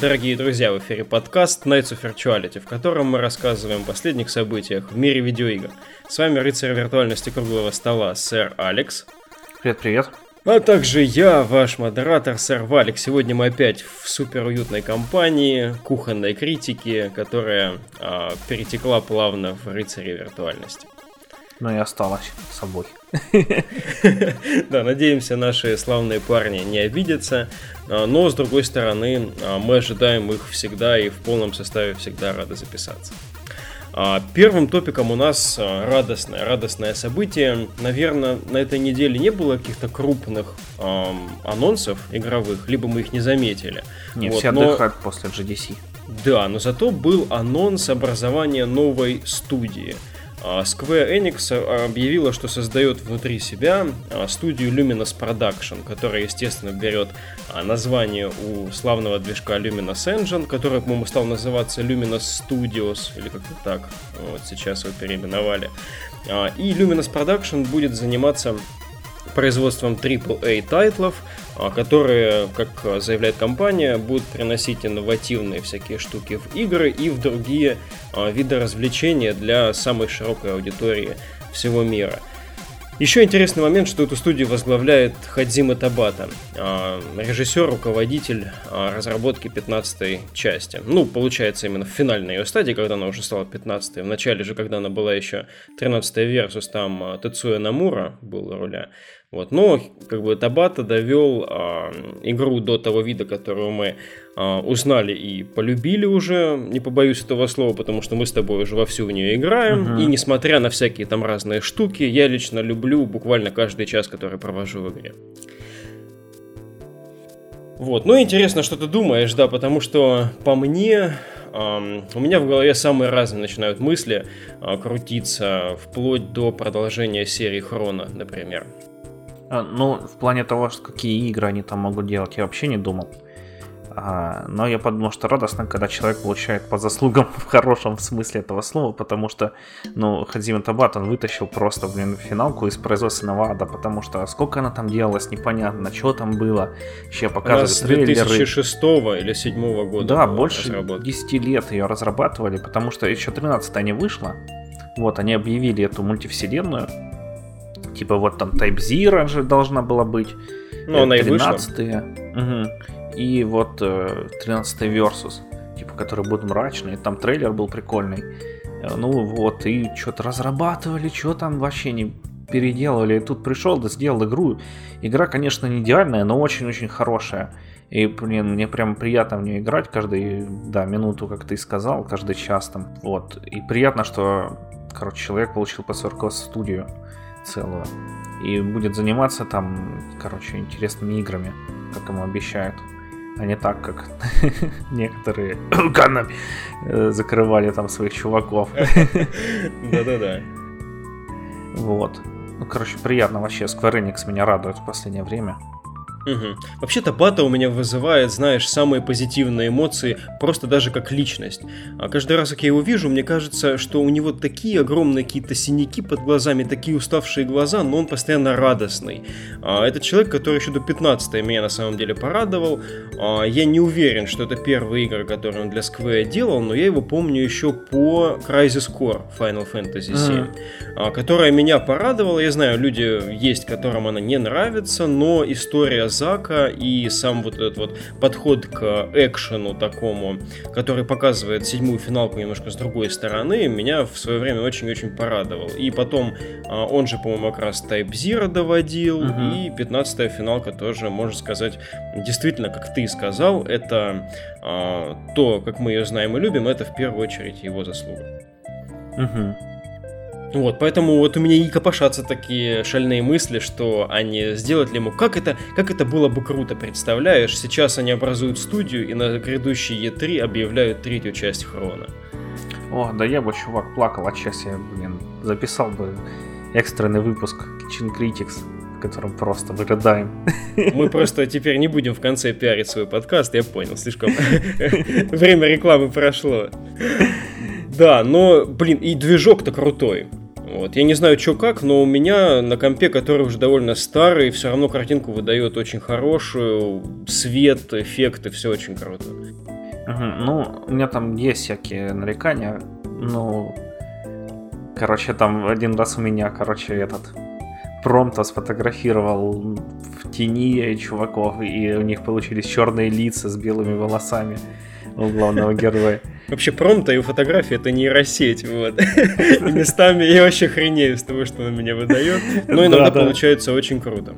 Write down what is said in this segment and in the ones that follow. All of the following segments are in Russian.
Дорогие друзья, в эфире подкаст Nights of Virtuality, в котором мы рассказываем о последних событиях в мире видеоигр. С вами рыцарь виртуальности круглого стола, сэр Алекс. Привет-привет. А также я, ваш модератор, сэр Валик. Сегодня мы опять в супер уютной компании, кухонной критики, которая а, перетекла плавно в рыцаре виртуальности. Но и осталась собой. Да, надеемся, наши славные парни не обидятся. А, но, с другой стороны, а, мы ожидаем их всегда и в полном составе всегда рады записаться. А, первым топиком у нас радостное, радостное событие. Наверное, на этой неделе не было каких-то крупных эм, анонсов игровых, либо мы их не заметили. Не, вот, все но... отдыхают после GDC. Да, но зато был анонс образования новой студии – Square Enix объявила, что создает внутри себя а, студию Luminous Production, которая, естественно, берет а, название у славного движка Luminous Engine, который, по-моему, стал называться Luminous Studios, или как-то так, вот сейчас его переименовали. И Luminous Production будет заниматься производством AAA тайтлов, а, которые, как заявляет компания, будут приносить инновативные всякие штуки в игры и в другие а, виды развлечения для самой широкой аудитории всего мира. Еще интересный момент, что эту студию возглавляет Хадзима Табата, а, режиссер, руководитель разработки 15 части. Ну, получается, именно в финальной ее стадии, когда она уже стала 15 В начале же, когда она была еще 13 версус, там Тецуя Намура был руля. Вот. Но как бы Табата довел а, игру до того вида, которую мы а, узнали и полюбили уже, не побоюсь этого слова, потому что мы с тобой уже вовсю в нее играем. Uh-huh. И несмотря на всякие там разные штуки, я лично люблю буквально каждый час, который провожу в игре. Вот, ну интересно, что ты думаешь, да, потому что по мне Um, у меня в голове самые разные начинают мысли uh, крутиться, вплоть до продолжения серии Хрона, например. А, ну, в плане того, что какие игры они там могут делать, я вообще не думал. А, но я подумал, что радостно, когда человек получает по заслугам в хорошем смысле этого слова, потому что, ну, Хадзима Табат, он вытащил просто, блин, финалку из производственного ада, потому что сколько она там делалась, непонятно, что там было. Еще показывали с 2006 трейлеры. или 2007 года. Да, больше 10 лет ее разрабатывали, потому что еще 13 не вышла. Вот, они объявили эту мультивселенную, Типа вот там Type-Zero же должна была быть. Ну, она и вышла. Угу. И вот 13 э, Versus, типа, который будет мрачный. Там трейлер был прикольный. Э, ну вот, и что-то разрабатывали, что там вообще не переделывали. И тут пришел, да сделал игру. Игра, конечно, не идеальная, но очень-очень хорошая. И, блин, мне прям приятно в нее играть каждую, да, минуту, как ты сказал, каждый час там. Вот. И приятно, что, короче, человек получил по 40 студию целую. И будет заниматься там, короче, интересными играми, как ему обещают. А не так, как некоторые канами э, закрывали там своих чуваков. Да-да-да. Вот. Ну, короче, приятно вообще. Square Enix меня радует в последнее время. Угу. Вообще-то Бата у меня вызывает, знаешь, самые позитивные эмоции, просто даже как личность. А каждый раз, как я его вижу, мне кажется, что у него такие огромные какие-то синяки под глазами, такие уставшие глаза, но он постоянно радостный. А, это человек, который еще до 15 меня на самом деле порадовал. А, я не уверен, что это первые игры, которые он для Square делал, но я его помню еще по Crisis Core Final Fantasy VII, mm-hmm. которая меня порадовала. Я знаю, люди есть, которым она не нравится, но история Зака и сам вот этот вот подход к экшену такому, который показывает седьмую финалку немножко с другой стороны, меня в свое время очень-очень порадовал. И потом а, он же, по-моему, как раз Type Zero доводил, угу. и 15 финалка тоже, можно сказать, действительно, как ты сказал, это а, то, как мы ее знаем и любим, это в первую очередь его заслуга. Угу. Вот, поэтому вот у меня и копошатся такие шальные мысли, что они сделать ли ему, как это, как это было бы круто, представляешь? Сейчас они образуют студию и на грядущий E3 объявляют третью часть Хрона. О, да я бы, чувак, плакал от счастья, блин, записал бы экстренный выпуск Kitchen Critics, в котором просто вырыдаем. Мы просто теперь не будем в конце пиарить свой подкаст, я понял, слишком время рекламы прошло. Да, но, блин, и движок-то крутой. Вот. Я не знаю, что как, но у меня на компе, который уже довольно старый, все равно картинку выдает очень хорошую, свет, эффекты, все очень круто. Ну, у меня там есть всякие нарекания. Ну, короче, там один раз у меня, короче, этот промто сфотографировал в тени чуваков, и у них получились черные лица с белыми волосами у главного героя. Вообще промто и фотографии это нейросеть, вот. И местами я вообще хренею с того, что он меня выдает. Но иногда получается очень круто.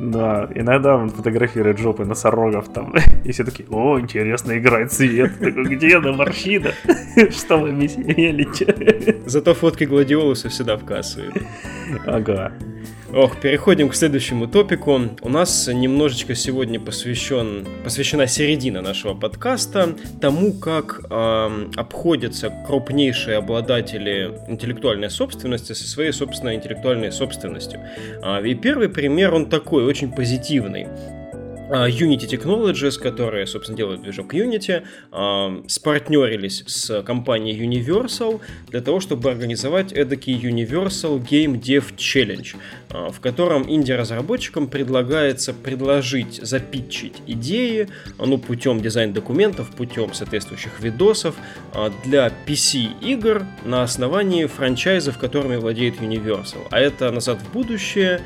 Да, иногда он фотографирует жопы носорогов там, и все такие, о, интересно, играет цвет. Такой, где на морщина? Что вы меселите? Зато фотки гладиолуса всегда в кассу. Ага. Ох, переходим к следующему топику. У нас немножечко сегодня посвящен, посвящена середина нашего подкаста тому, как э, обходятся крупнейшие обладатели интеллектуальной собственности со своей собственной интеллектуальной собственностью. Э, и первый пример, он такой, очень позитивный. А, Unity Technologies, которые, собственно, делают движок Unity, а, спартнерились с компанией Universal для того, чтобы организовать эдакий Universal Game Dev Challenge, а, в котором инди-разработчикам предлагается предложить, запитчить идеи, ну, путем дизайн-документов, путем соответствующих видосов для PC-игр на основании франчайзов, которыми владеет Universal. А это «Назад в будущее»,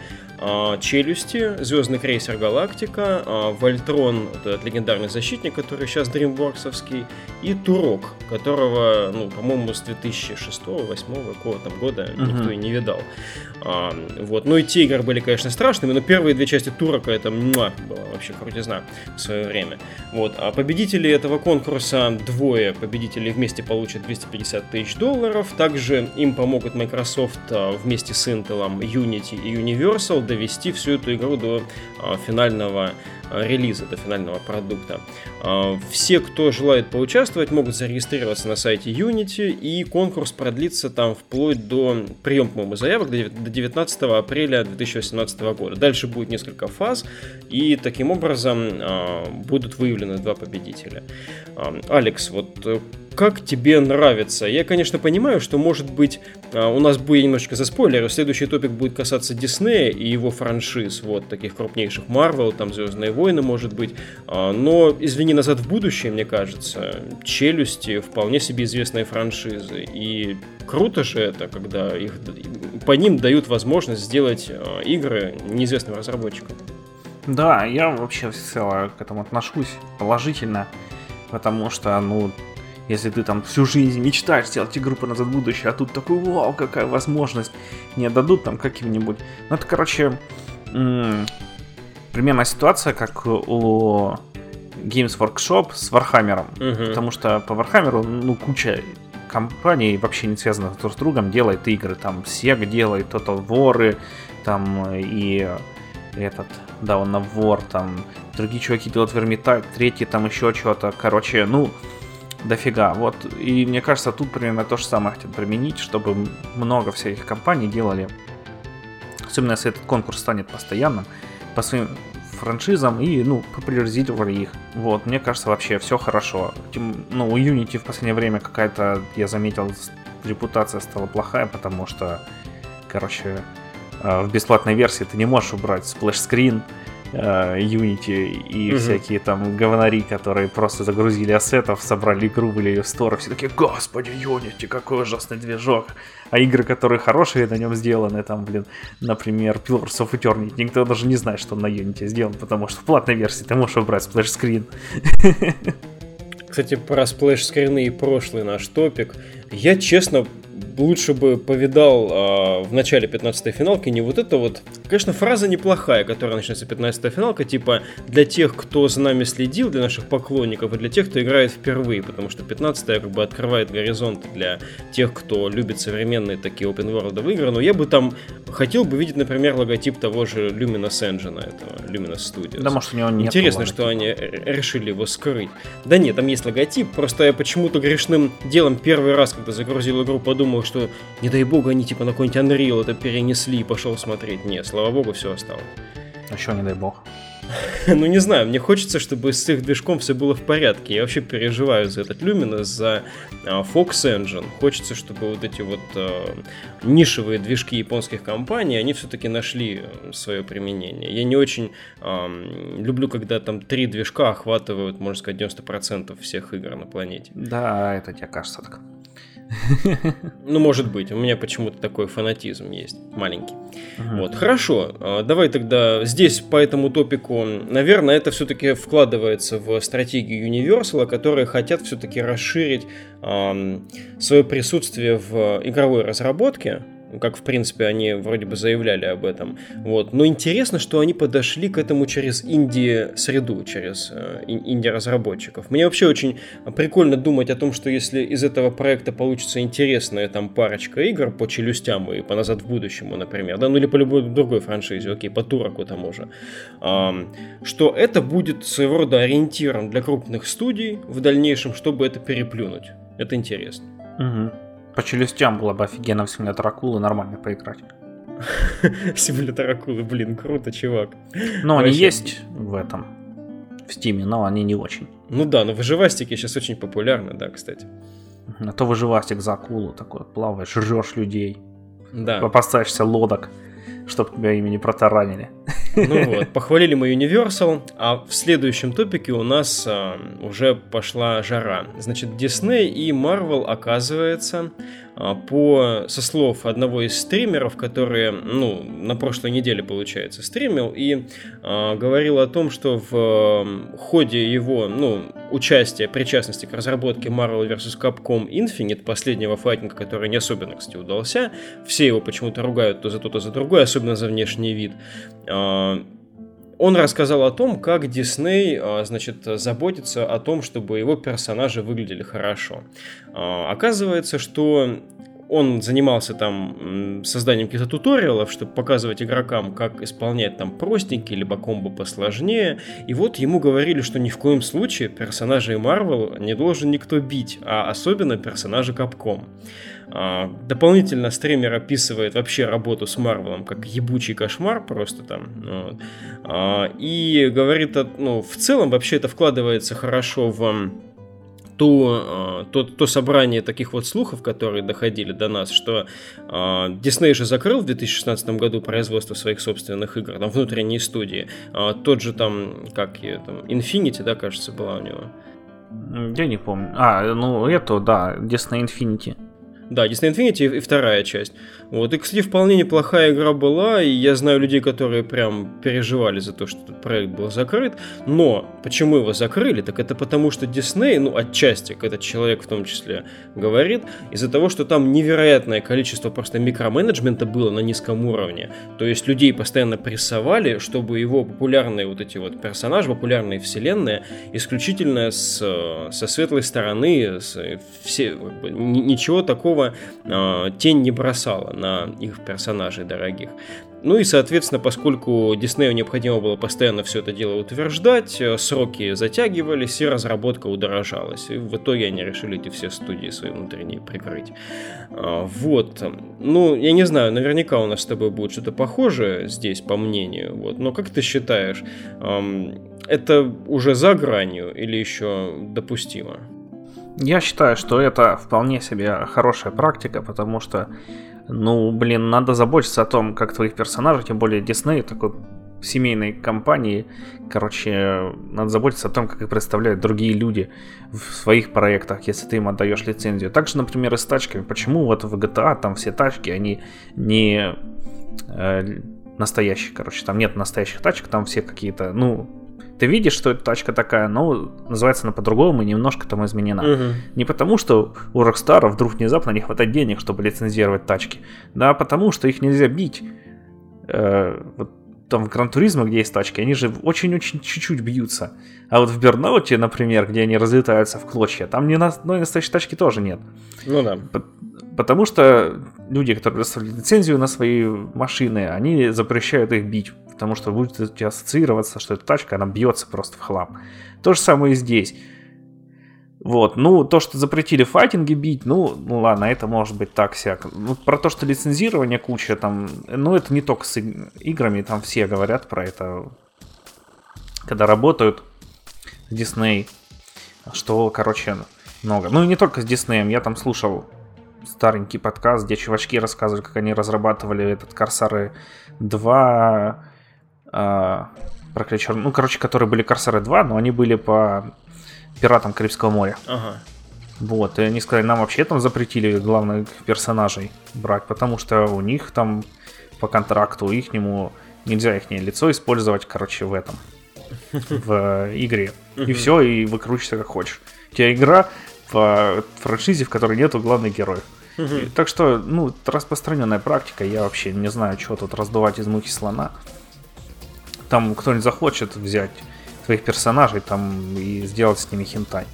Челюсти, Звездный крейсер Галактика, а, Вольтрон, вот этот легендарный защитник, который сейчас дримворксовский, и Турок, которого, ну, по-моему, с 2006-2008 какого-то года uh-huh. никто и не видал. А, вот. Ну и те игры были, конечно, страшными, но первые две части Турока это муа, была вообще крутизна в свое время. Вот. А победители этого конкурса, двое победителей вместе получат 250 тысяч долларов. Также им помогут Microsoft вместе с Intel, Unity и Universal довести всю эту игру до а, финального а, релиза, до финального продукта. А, все, кто желает поучаствовать, могут зарегистрироваться на сайте Unity, и конкурс продлится там вплоть до прием, по-моему, заявок до 19 апреля 2018 года. Дальше будет несколько фаз, и таким образом будут выявлены два победителя. Алекс, вот э, как тебе нравится? Я, конечно, понимаю, что, может быть, а, у нас будет немножечко за спойлеры. Следующий топик будет касаться Диснея и его франшиз, вот, таких крупнейших Марвел, там Звездные войны, может быть. А, но, извини, назад в будущее, мне кажется, Челюсти вполне себе известные франшизы. И круто же это, когда их, по ним дают возможность сделать а, игры неизвестным разработчикам. Да, я вообще всецело к этому отношусь положительно, потому что, ну, если ты там всю жизнь мечтаешь сделать игру по назад в будущее, а тут такой, вау, какая возможность, не отдадут там каким-нибудь. Ну, это, короче, м- примерная ситуация, как у Games Workshop с Warhammer. Uh-huh. Потому что по Warhammer, ну, куча компаний, вообще не связанных друг с другом, делает игры. Там Sega делает, Total War, там и этот Dawn of War, там другие чуваки делают Vermintide, третий там еще что-то. Короче, ну, дофига. Вот, и мне кажется, тут примерно то же самое хотят применить, чтобы много всяких компаний делали, особенно если этот конкурс станет постоянным, по своим франшизам и, ну, популяризировали их. Вот, мне кажется, вообще все хорошо. Ну, у Unity в последнее время какая-то, я заметил, репутация стала плохая, потому что, короче, э, в бесплатной версии ты не можешь убрать splash screen, Unity и угу. всякие там говнари, которые просто загрузили ассетов, собрали игру, влили ее в стор, все такие, господи, Unity, какой ужасный движок. А игры, которые хорошие на нем сделаны, там, блин, например, Pillars of Eternity, никто даже не знает, что он на Unity сделан, потому что в платной версии ты можешь убрать splash screen. Кстати, про splash screen ы и прошлый наш топик. Я, честно, лучше бы повидал э, в начале 15-й финалки не вот это вот... Конечно, фраза неплохая, которая начинается 15-я финалка, типа для тех, кто за нами следил, для наших поклонников и для тех, кто играет впервые, потому что 15-я как бы открывает горизонты для тех, кто любит современные такие open world игры, но я бы там хотел бы видеть, например, логотип того же Luminous Engine, этого Luminous Studios. Да, может, у него нет Интересно, что они решили его скрыть. Да нет, там есть логотип, просто я почему-то грешным делом первый раз, когда загрузил игру, подумал, что не дай бог они типа на какой-нибудь Unreal это перенесли и пошел смотреть. Нет, слава богу, все осталось. А что не дай бог? ну не знаю, мне хочется, чтобы с их движком все было в порядке. Я вообще переживаю за этот Luminous, за а, Fox Engine. Хочется, чтобы вот эти вот а, нишевые движки японских компаний, они все-таки нашли э, свое применение. Я не очень а, люблю, когда там три движка охватывают, можно сказать, 90% всех игр на планете. Да, это тебе кажется так. Ну, может быть, у меня почему-то такой фанатизм есть, маленький. Ага. Вот, хорошо, а, давай тогда здесь по этому топику, наверное, это все-таки вкладывается в стратегию Universal, которые хотят все-таки расширить эм, свое присутствие в игровой разработке, как, в принципе, они вроде бы заявляли об этом. Вот. Но интересно, что они подошли к этому через инди-среду, через э, инди-разработчиков. Мне вообще очень прикольно думать о том, что если из этого проекта получится интересная там парочка игр по челюстям и по назад в будущему, например, да, ну или по любой другой франшизе, окей, по Тураку тому же, что это будет своего рода ориентиром для крупных студий в дальнейшем, чтобы это переплюнуть. Это интересно. Угу. По челюстям было бы офигенно в симулятор акулы нормально поиграть. Симулятор акулы, блин, круто, чувак. Ну, они есть в этом, в стиме, но они не очень. Ну да, но выживастики сейчас очень популярны, да, кстати. А то выживастик за акулу такой, плаваешь, жрешь людей. Да. Попасаешься лодок чтобы тебя ими не протаранили. Ну вот, похвалили мы Universal, а в следующем топике у нас а, уже пошла жара. Значит, Disney и Marvel, оказывается, по, со слов одного из стримеров, который, ну, на прошлой неделе, получается, стримил, и а, говорил о том, что в а, ходе его, ну, участия, причастности к разработке Marvel vs. Capcom Infinite, последнего файтинга, который не особенно, кстати, удался, все его почему-то ругают то за то, то за другое, особенно за внешний вид, а, он рассказал о том, как Дисней, а, значит, заботится о том, чтобы его персонажи выглядели хорошо. А, оказывается, что он занимался там созданием каких-то туториалов, чтобы показывать игрокам, как исполнять там простенькие, либо комбо посложнее. И вот ему говорили, что ни в коем случае персонажей Marvel не должен никто бить, а особенно персонажи Capcom. А, дополнительно стример описывает вообще работу с Марвелом как ебучий кошмар просто там. А, и говорит, ну, в целом вообще это вкладывается хорошо в то, то, то собрание таких вот слухов, которые доходили до нас, что Дисней же закрыл в 2016 году производство своих собственных игр, там внутренние студии. Тот же там, как ее там, Infinity, да, кажется, была у него. Я не помню. А, ну это, да, Disney Infinity. Да, Disney Infinity и вторая часть. Вот, и, кстати, вполне неплохая игра была, и я знаю людей, которые прям переживали за то, что этот проект был закрыт, но почему его закрыли, так это потому, что Disney, ну, отчасти, этот человек в том числе говорит, из-за того, что там невероятное количество просто микроменеджмента было на низком уровне, то есть людей постоянно прессовали, чтобы его популярные вот эти вот персонажи, популярные вселенные, исключительно с, со светлой стороны, с, все, ничего такого э, тень не бросала на их персонажей дорогих. Ну и, соответственно, поскольку Диснею необходимо было постоянно все это дело утверждать, э, сроки затягивались и разработка удорожалась. И в итоге они решили эти все студии свои внутренние прикрыть. А, вот. Ну, я не знаю, наверняка у нас с тобой будет что-то похожее здесь, по мнению. Вот. Но как ты считаешь, это уже за гранью или еще допустимо? Я считаю, что это вполне себе хорошая практика, потому что ну, блин, надо заботиться о том, как твоих персонажей, тем более Disney, такой семейной компании, короче, надо заботиться о том, как их представляют другие люди в своих проектах, если ты им отдаешь лицензию. Также, например, и с тачками. Почему вот в GTA там все тачки, они не э, настоящие, короче, там нет настоящих тачек, там все какие-то, ну, ты видишь, что эта тачка такая, но называется она по-другому и немножко там изменена. Угу. Не потому, что у Rockstar вдруг внезапно не хватает денег, чтобы лицензировать тачки, да, а потому, что их нельзя бить. Э, вот там в Гран Туризмо, где есть тачки, они же очень-очень чуть-чуть бьются. А вот в Бернауте, например, где они разлетаются в клочья, там ни одной настоящей тачки тоже нет. Ну да. Потому что люди, которые предоставляют лицензию на свои машины, они запрещают их бить потому что будет ассоциироваться, что эта тачка, она бьется просто в хлам. То же самое и здесь. Вот, ну, то, что запретили файтинги бить, ну, ну ладно, это может быть так всяко. Ну, про то, что лицензирование куча там, ну, это не только с играми, там все говорят про это. когда работают с Disney, что, короче, много. Ну и не только с Disney, я там слушал старенький подкаст, где чувачки рассказывали, как они разрабатывали этот Корсары 2, э, проклятие ну, короче, которые были Корсары 2, но они были по пиратам Карибского моря. Ага. Вот, и они сказали, нам вообще там запретили главных персонажей брать, потому что у них там по контракту их нему нельзя их лицо использовать, короче, в этом, в игре. И все, и выкручивайся как хочешь. У тебя игра по франшизе, в которой нету главных героев. Так что, ну, распространенная практика. Я вообще не знаю, что тут раздувать из мухи слона. Там кто-нибудь захочет взять твоих персонажей там и сделать с ними хентай.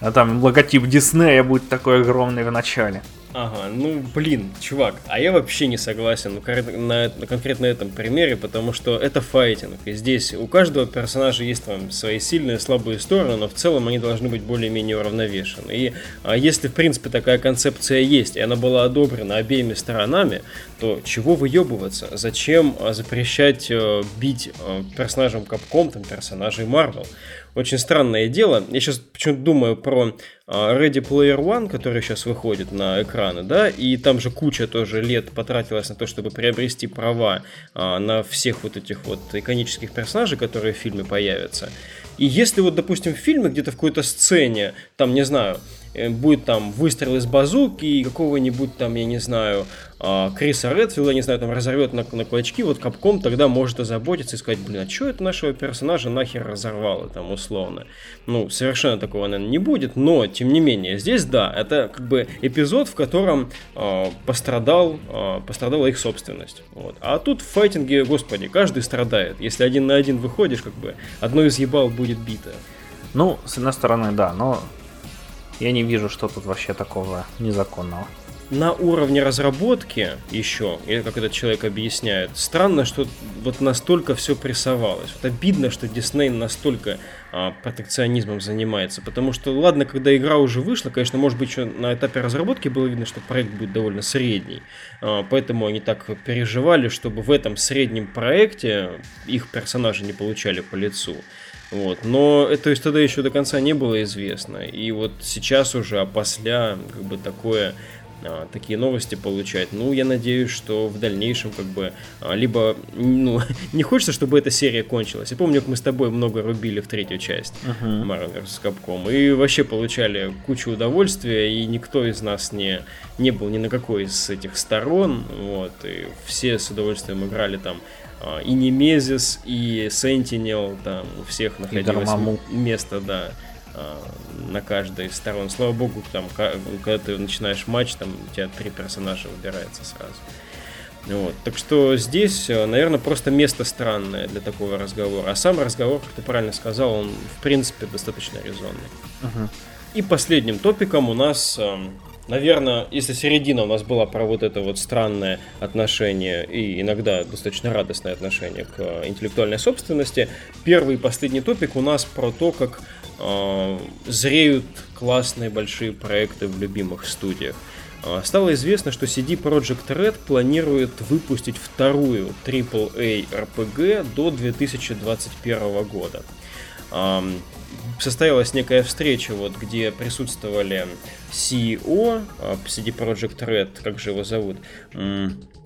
А там логотип Диснея будет такой огромный в начале. Ага, ну блин, чувак, а я вообще не согласен на, на конкретно этом примере, потому что это файтинг. И здесь у каждого персонажа есть там свои сильные и слабые стороны, но в целом они должны быть более-менее уравновешены. И а если, в принципе, такая концепция есть, и она была одобрена обеими сторонами, то чего выебываться? Зачем а, запрещать э, бить э, персонажам Capcom, там, персонажей Marvel? Очень странное дело. Я сейчас почему-то думаю про а, Ready Player One, который сейчас выходит на экраны, да, и там же куча тоже лет потратилась на то, чтобы приобрести права а, на всех вот этих вот иконических персонажей, которые в фильме появятся. И если вот, допустим, в фильме где-то в какой-то сцене, там, не знаю, Э, будет там выстрел из базуки и какого-нибудь там, я не знаю, Криса Редфилда, не знаю, там разорвет на, на клочки, вот Капком тогда может озаботиться и сказать, блин, а что это нашего персонажа нахер разорвало там условно? Ну, совершенно такого, наверное, не будет, но, тем не менее, здесь, да, это как бы эпизод, в котором э, пострадал, э, пострадала их собственность. Вот. А тут в файтинге, господи, каждый страдает. Если один на один выходишь, как бы, одно из ебал будет бито. Ну, с одной стороны, да, но я не вижу, что тут вообще такого незаконного. На уровне разработки еще, или как этот человек объясняет, странно, что вот настолько все прессовалось. Вот обидно, что Дисней настолько а, протекционизмом занимается. Потому что, ладно, когда игра уже вышла, конечно, может быть, еще на этапе разработки было видно, что проект будет довольно средний. А, поэтому они так переживали, чтобы в этом среднем проекте их персонажи не получали по лицу. Вот. Но это то есть тогда еще до конца не было известно. И вот сейчас уже, после как бы такое а, такие новости получать. Ну, я надеюсь, что в дальнейшем как бы а, либо, ну, не хочется, чтобы эта серия кончилась. Я помню, как мы с тобой много рубили в третью часть uh-huh. Marvel vs. Capcom и вообще получали кучу удовольствия, и никто из нас не, не был ни на какой из этих сторон, вот, и все с удовольствием играли там а, и Немезис, и Сентинел, там у всех находилось место, да, на каждой из сторон. Слава богу, там, когда ты начинаешь матч, там у тебя три персонажа выбирается сразу. Вот. Так что здесь, э, наверное, просто место странное для такого разговора. А сам разговор, как ты правильно сказал, он, в принципе, достаточно резонный. Uh-huh. И последним топиком у нас эм, Наверное, если середина у нас была про вот это вот странное отношение и иногда достаточно радостное отношение к э, интеллектуальной собственности, первый и последний топик у нас про то, как э, зреют классные большие проекты в любимых студиях. Э, стало известно, что CD Projekt Red планирует выпустить вторую AAA RPG до 2021 года состоялась некая встреча, вот, где присутствовали CEO CD Project Red, как же его зовут,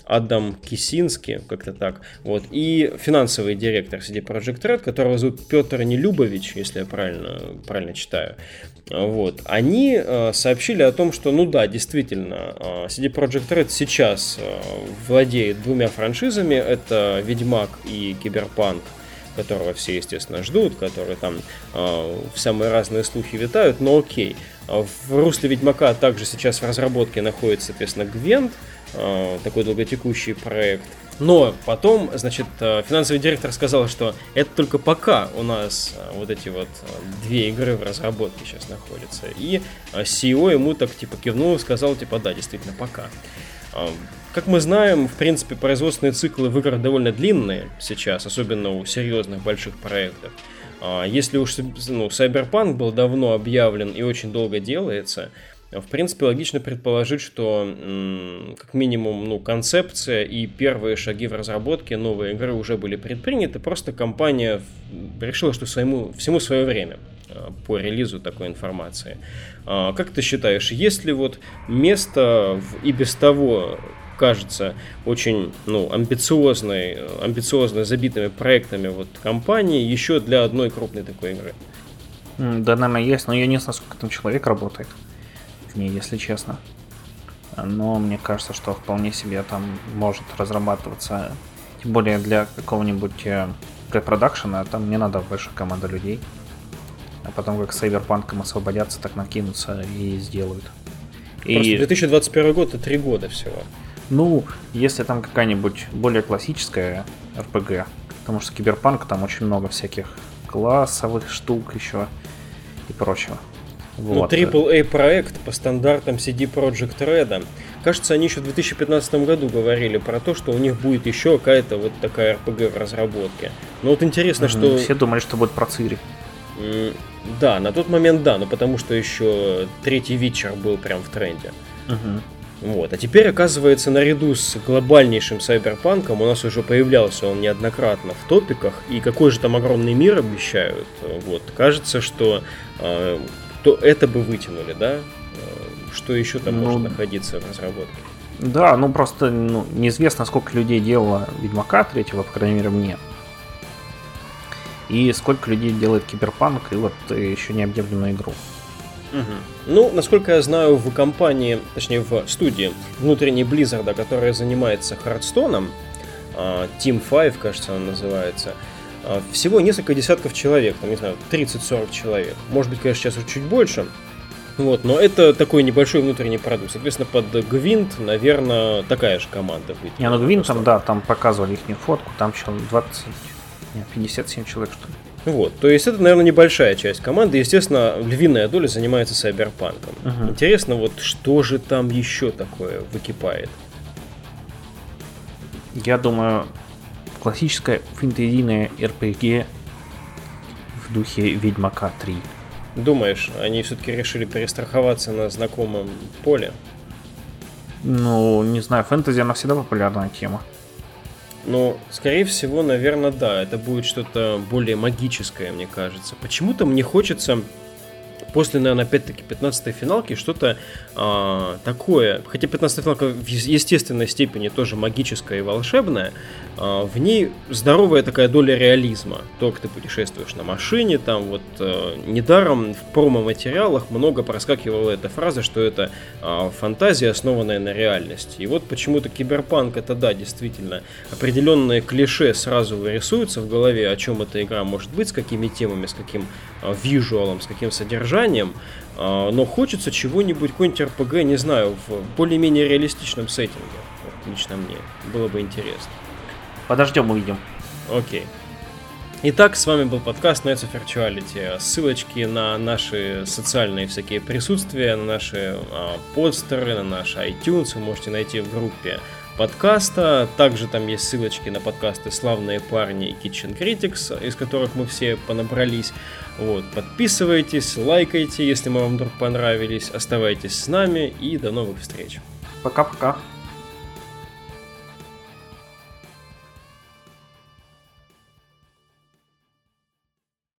Адам Кисинский, как-то так, вот, и финансовый директор CD Project Red, которого зовут Петр Нелюбович, если я правильно, правильно читаю, вот, они э, сообщили о том, что, ну да, действительно, э, CD Project Red сейчас э, владеет двумя франшизами, это Ведьмак и Киберпанк, которого все, естественно, ждут, которые там э, самые разные слухи витают, но окей. А в русле Ведьмака также сейчас в разработке находится, соответственно, Гвент, э, такой долготекущий проект. Но потом, значит, финансовый директор сказал, что это только пока у нас вот эти вот две игры в разработке сейчас находятся. И CEO ему так типа кивнул и сказал, типа, да, действительно, пока. Как мы знаем, в принципе, производственные циклы в играх довольно длинные сейчас, особенно у серьезных больших проектов. А, если уж ну, Cyberpunk был давно объявлен и очень долго делается, в принципе, логично предположить, что как минимум ну, концепция и первые шаги в разработке новой игры уже были предприняты, просто компания решила, что своему, всему свое время а, по релизу такой информации. А, как ты считаешь, есть ли вот место в и без того кажется очень ну, амбициозной, амбициозно забитыми проектами вот компании еще для одной крупной такой игры? Да, наверное, есть, но я не знаю, сколько там человек работает в ней, если честно. Но мне кажется, что вполне себе там может разрабатываться, тем более для какого-нибудь э, для продакшена, там не надо большая команда людей. А потом как с Cyberpunk освободятся, так накинутся и сделают. Просто и... 2021 год это три года всего. Ну, если там какая-нибудь более классическая RPG, потому что Киберпанк там очень много всяких классовых штук еще и прочего. Вот. Ну, AAA проект по стандартам CD Projekt Red. Кажется, они еще в 2015 году говорили про то, что у них будет еще какая-то вот такая RPG в разработке. Но вот интересно, что... Все думали, что будет про Цири. Да, на тот момент да, но потому что еще третий вечер был прям в тренде. Угу. Вот. А теперь, оказывается, наряду с глобальнейшим сайберпанком у нас уже появлялся он неоднократно в топиках, и какой же там огромный мир обещают. Вот. Кажется, что э, то это бы вытянули, да? Э, что еще там ну, может находиться в разработке? Да, ну просто ну, неизвестно, сколько людей делало Ведьмака третьего, по крайней мере, мне. И сколько людей делает Киберпанк и вот еще не объявленную игру. Угу. Ну, насколько я знаю, в компании, точнее в студии внутренней Blizzard, которая занимается Хардстоном, а, Team 5, кажется, она называется, а, всего несколько десятков человек, там, не знаю, 30-40 человек. Может быть, конечно, сейчас уже чуть больше. Вот, но это такой небольшой внутренний продукт. Соответственно, под Гвинт, наверное, такая же команда будет. Не, ну Гвинт там, да, там показывали их фотку, там еще 20, нет, 57 человек, что ли. Вот, то есть это, наверное, небольшая часть команды. Естественно, львиная доля занимается сайберпанком. Угу. Интересно, вот что же там еще такое выкипает? Я думаю, классическая фэнтезийная RPG в духе Ведьмака 3. Думаешь, они все-таки решили перестраховаться на знакомом поле? Ну, не знаю, фэнтези она всегда популярная тема. Но, скорее всего, наверное, да, это будет что-то более магическое, мне кажется. Почему-то мне хочется после, наверное, опять-таки 15-й финалки что-то а, такое, хотя 15-я финалка в естественной степени тоже магическая и волшебная, а, в ней здоровая такая доля реализма. То, как ты путешествуешь на машине, там вот а, недаром в промо-материалах много проскакивала эта фраза, что это а, фантазия, основанная на реальности. И вот почему-то киберпанк это, да, действительно, определенные клише сразу вырисуются в голове, о чем эта игра может быть, с какими темами, с каким а, визуалом, с каким содержанием, созданием, а, но хочется чего-нибудь, какой-нибудь RPG, не знаю, в более-менее реалистичном сеттинге. Вот, лично мне. Было бы интересно. Подождем, увидим. Окей. Итак, с вами был подкаст Nights of Virtuality. Ссылочки на наши социальные всякие присутствия, на наши а, постеры, на наш iTunes вы можете найти в группе подкаста. Также там есть ссылочки на подкасты «Славные парни» и Kitchen Critics, из которых мы все понабрались. Вот, подписывайтесь, лайкайте, если мы вам вдруг понравились. Оставайтесь с нами и до новых встреч. Пока-пока.